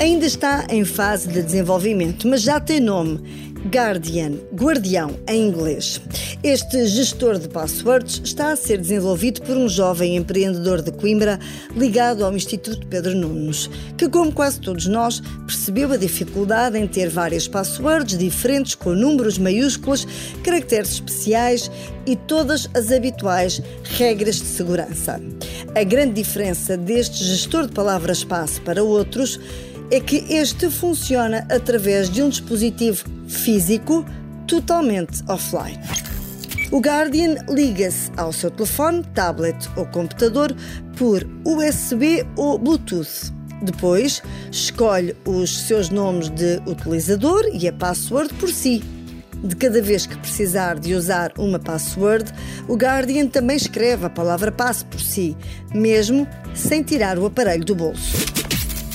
Ainda está em fase de desenvolvimento, mas já tem nome. Guardian, guardião em inglês. Este gestor de passwords está a ser desenvolvido por um jovem empreendedor de Coimbra ligado ao Instituto Pedro Nunes, que, como quase todos nós, percebeu a dificuldade em ter várias passwords diferentes com números maiúsculos, caracteres especiais e todas as habituais regras de segurança. A grande diferença deste gestor de palavras-passe para outros é que este funciona através de um dispositivo físico totalmente offline. O Guardian liga-se ao seu telefone, tablet ou computador por USB ou Bluetooth. Depois, escolhe os seus nomes de utilizador e a password por si. De cada vez que precisar de usar uma password, o Guardian também escreve a palavra passe por si, mesmo sem tirar o aparelho do bolso.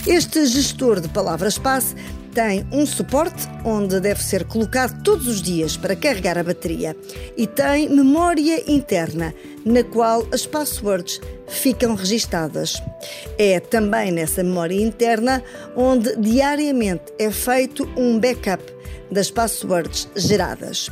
Este gestor de palavras-passe tem um suporte onde deve ser colocado todos os dias para carregar a bateria e tem memória interna, na qual as passwords ficam registadas. É também nessa memória interna onde diariamente é feito um backup das passwords geradas.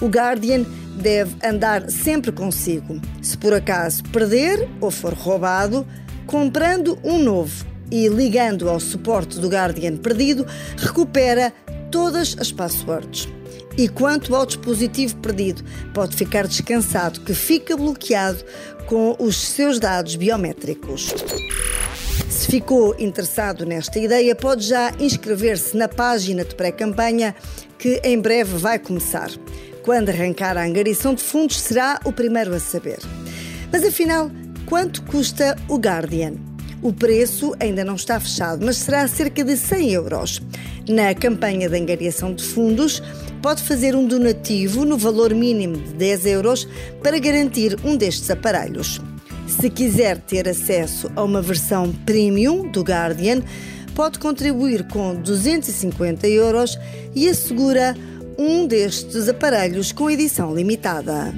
O Guardian deve andar sempre consigo. Se por acaso perder ou for roubado, comprando um novo e ligando ao suporte do Guardian perdido, recupera todas as passwords. E quanto ao dispositivo perdido, pode ficar descansado que fica bloqueado com os seus dados biométricos. Se ficou interessado nesta ideia, pode já inscrever-se na página de pré-campanha que em breve vai começar. Quando arrancar a angariação de fundos, será o primeiro a saber. Mas afinal, quanto custa o Guardian? O preço ainda não está fechado, mas será cerca de 100 euros. Na campanha de angariação de fundos, pode fazer um donativo no valor mínimo de 10 euros para garantir um destes aparelhos. Se quiser ter acesso a uma versão premium do Guardian, pode contribuir com 250 euros e assegura um destes aparelhos com edição limitada.